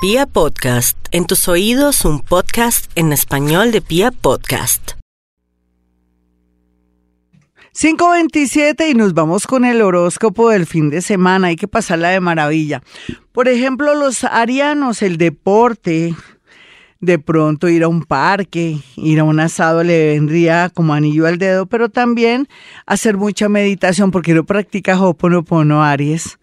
Pia Podcast, en tus oídos un podcast en español de Pia Podcast. 527 y nos vamos con el horóscopo del fin de semana. Hay que pasarla de maravilla. Por ejemplo, los arianos, el deporte, de pronto ir a un parque, ir a un asado le vendría como anillo al dedo, pero también hacer mucha meditación porque no practica Hoponopono Aries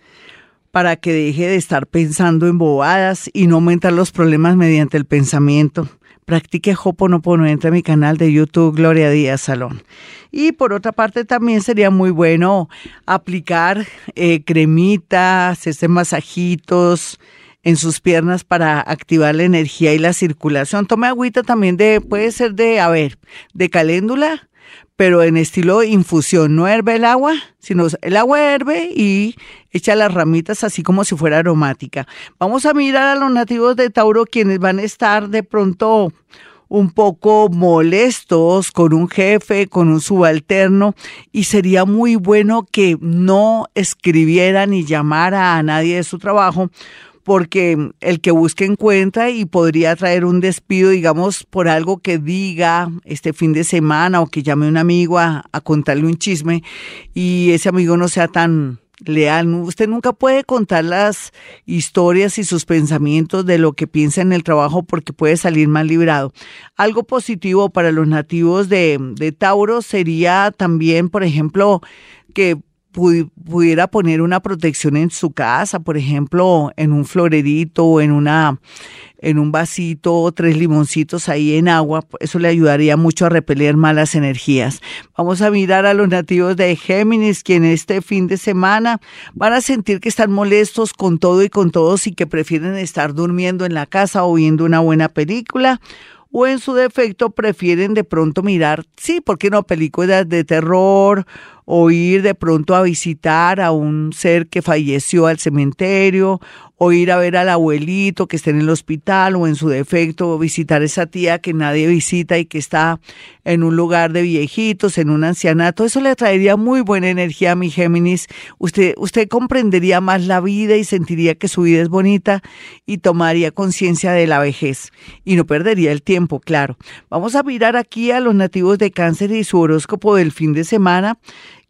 para que deje de estar pensando en bobadas y no aumentar los problemas mediante el pensamiento. Practique Hoponopono, entra a mi canal de YouTube Gloria Díaz Salón. Y por otra parte también sería muy bueno aplicar eh, cremitas, hacerse masajitos, en sus piernas para activar la energía y la circulación. Tome agüita también de, puede ser de, a ver, de caléndula, pero en estilo infusión. No herve el agua, sino el agua herve y echa las ramitas así como si fuera aromática. Vamos a mirar a los nativos de Tauro quienes van a estar de pronto un poco molestos con un jefe, con un subalterno, y sería muy bueno que no escribiera ni llamara a nadie de su trabajo, porque el que busque encuentra y podría traer un despido, digamos, por algo que diga este fin de semana o que llame a un amigo a, contarle un chisme y ese amigo no sea tan leal. Usted nunca puede contar las historias y sus pensamientos de lo que piensa en el trabajo porque puede salir mal librado. Algo positivo para los nativos de Tauro sería también, por ejemplo, que pudiera poner una protección en su casa, por ejemplo, en un florerito o en una en un vasito, tres limoncitos ahí en agua, eso le ayudaría mucho a repeler malas energías. Vamos a mirar a los nativos de Géminis, quienes este fin de semana van a sentir que están molestos con todo y con todos y que prefieren estar durmiendo en la casa o viendo una buena película o en su defecto prefieren de pronto mirar, sí, ¿por qué no? Películas de terror o ir de pronto a visitar a un ser que falleció al cementerio o ir a ver al abuelito que está en el hospital o en su defecto visitar a esa tía que nadie visita y que está en un lugar de viejitos, en un ancianato, eso le traería muy buena energía a mi Géminis. Usted, usted comprendería más la vida y sentiría que su vida es bonita y tomaría conciencia de la vejez y no perdería el tiempo, claro. Vamos a mirar aquí a los nativos de cáncer y su horóscopo del fin de semana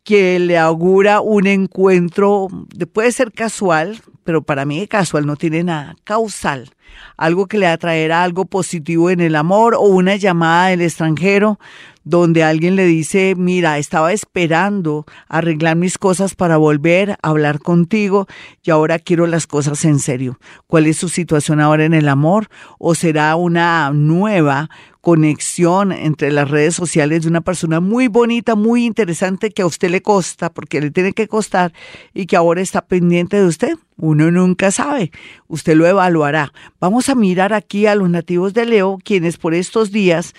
que le augura un encuentro, puede ser casual, pero para mí casual no tiene nada, causal, algo que le atraerá algo positivo en el amor o una llamada del extranjero donde alguien le dice, mira, estaba esperando arreglar mis cosas para volver a hablar contigo y ahora quiero las cosas en serio. ¿Cuál es su situación ahora en el amor? ¿O será una nueva conexión entre las redes sociales de una persona muy bonita, muy interesante que a usted le costa, porque le tiene que costar y que ahora está pendiente de usted. Uno nunca sabe, usted lo evaluará. Vamos a mirar aquí a los nativos de Leo, quienes por estos días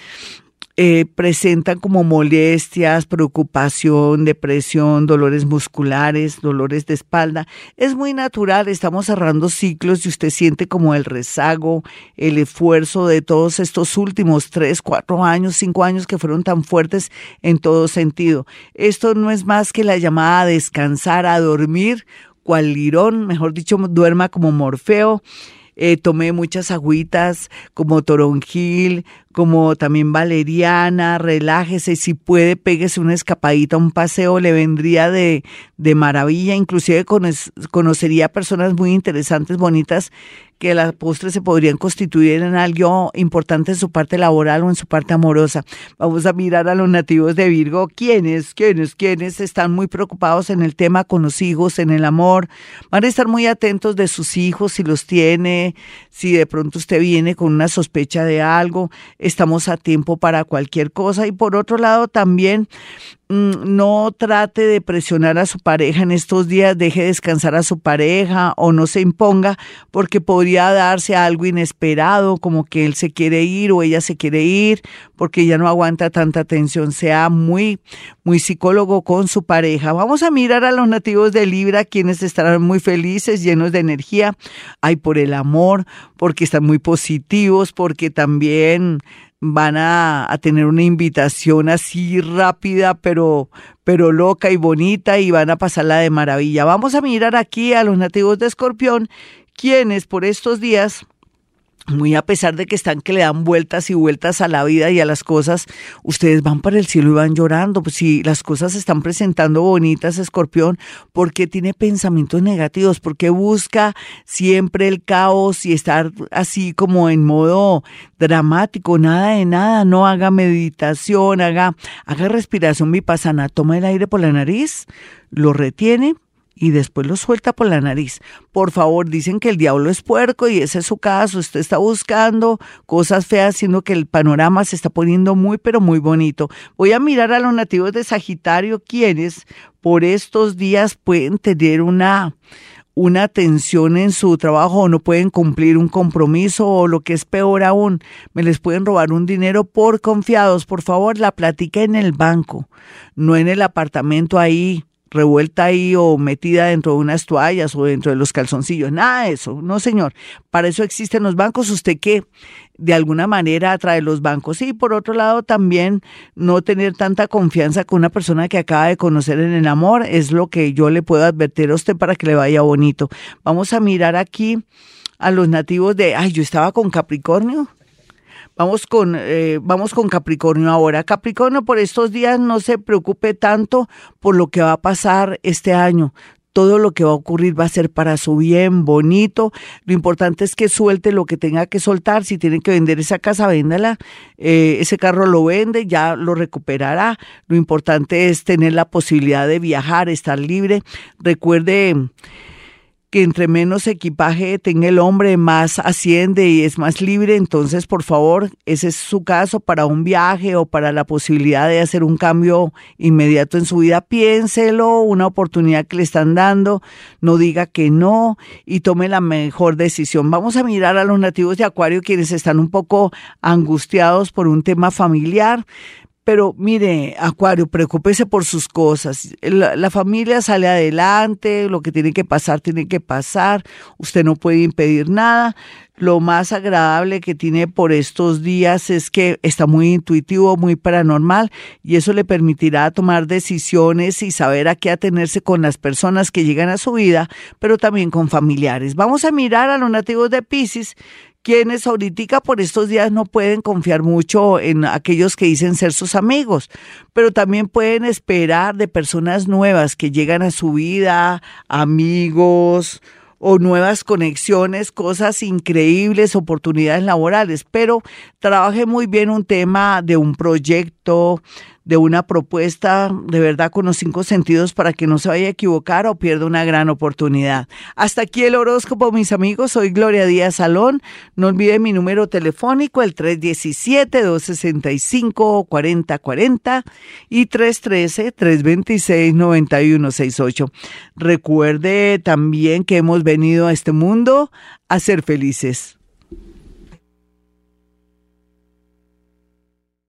eh, presentan como molestias, preocupación, depresión, dolores musculares, dolores de espalda. Es muy natural, estamos cerrando ciclos y usted siente como el rezago, el esfuerzo de todos estos últimos tres, cuatro años, cinco años que fueron tan fuertes en todo sentido. Esto no es más que la llamada a descansar, a dormir, cual lirón, mejor dicho, duerma como Morfeo. Eh, tomé muchas agüitas como toronjil, como también valeriana, relájese, si puede, péguese una escapadita, un paseo, le vendría de, de maravilla, inclusive conocería personas muy interesantes, bonitas, que las postres se podrían constituir en algo importante en su parte laboral o en su parte amorosa. Vamos a mirar a los nativos de Virgo, quienes, quienes, quienes están muy preocupados en el tema con los hijos, en el amor, van a estar muy atentos de sus hijos, si los tiene, si de pronto usted viene con una sospecha de algo, estamos a tiempo para cualquier cosa. Y por otro lado, también no trate de presionar a su pareja en estos días, deje descansar a su pareja o no se imponga porque podría darse algo inesperado como que él se quiere ir o ella se quiere ir porque ya no aguanta tanta tensión. Sea muy, muy psicólogo con su pareja. Vamos a mirar a los nativos de Libra, quienes estarán muy felices, llenos de energía. Ay, por el amor, porque están muy positivos, porque también van a, tener una invitación así rápida, pero, pero loca y bonita y van a pasarla de maravilla. Vamos a mirar aquí a los nativos de Escorpión, quienes por estos días muy a pesar de que están que le dan vueltas y vueltas a la vida y a las cosas, ustedes van para el cielo y van llorando. Pues si las cosas se están presentando bonitas, escorpión, ¿por qué tiene pensamientos negativos? ¿Por qué busca siempre el caos y estar así como en modo dramático? Nada de nada, no haga meditación, haga, haga respiración vipassana, toma el aire por la nariz, lo retiene y después lo suelta por la nariz. Por favor, dicen que el diablo es puerco y ese es su caso. Usted está buscando cosas feas, siendo que el panorama se está poniendo muy, pero muy bonito. Voy a mirar a los nativos de Sagitario, quienes por estos días pueden tener una una tensión en su trabajo o no pueden cumplir un compromiso o lo que es peor aún, me les pueden robar un dinero por confiados. Por favor, la platica en el banco, no en el apartamento ahí revuelta ahí o metida dentro de unas toallas o dentro de los calzoncillos. Nada de eso, no señor. Para eso existen los bancos. Usted que de alguna manera atrae los bancos. Y por otro lado también no tener tanta confianza con una persona que acaba de conocer en el amor es lo que yo le puedo advertir a usted para que le vaya bonito. Vamos a mirar aquí a los nativos de, ay, yo estaba con Capricornio. Vamos con, eh, vamos con Capricornio ahora. Capricornio, por estos días no se preocupe tanto por lo que va a pasar este año. Todo lo que va a ocurrir va a ser para su bien, bonito. Lo importante es que suelte lo que tenga que soltar. Si tiene que vender esa casa, véndala. Eh, ese carro lo vende, ya lo recuperará. Lo importante es tener la posibilidad de viajar, estar libre. Recuerde que entre menos equipaje tenga el hombre, más asciende y es más libre. Entonces, por favor, ese es su caso para un viaje o para la posibilidad de hacer un cambio inmediato en su vida. Piénselo, una oportunidad que le están dando, no diga que no y tome la mejor decisión. Vamos a mirar a los nativos de Acuario quienes están un poco angustiados por un tema familiar. Pero mire, Acuario, preocúpese por sus cosas. La, la, familia sale adelante, lo que tiene que pasar, tiene que pasar. Usted no puede impedir nada. Lo más agradable que tiene por estos días es que está muy intuitivo, muy paranormal y eso le permitirá tomar decisiones y saber a qué atenerse con las personas que llegan a su vida, pero también con familiares. Vamos a mirar a los nativos de Pisces quienes ahorita por estos días no pueden confiar mucho en aquellos que dicen ser sus amigos, pero también pueden esperar de personas nuevas que llegan a su vida, amigos o nuevas conexiones, cosas increíbles, oportunidades laborales, pero trabaje muy bien un tema de un proyecto, de una propuesta de verdad con los cinco sentidos para que no se vaya a equivocar o pierda una gran oportunidad. Hasta aquí el horóscopo, mis amigos. Soy Gloria Díaz Salón. No olviden mi número telefónico, el 317-265-4040 y 313-326-9168. Recuerde también que hemos venido a este mundo a ser felices.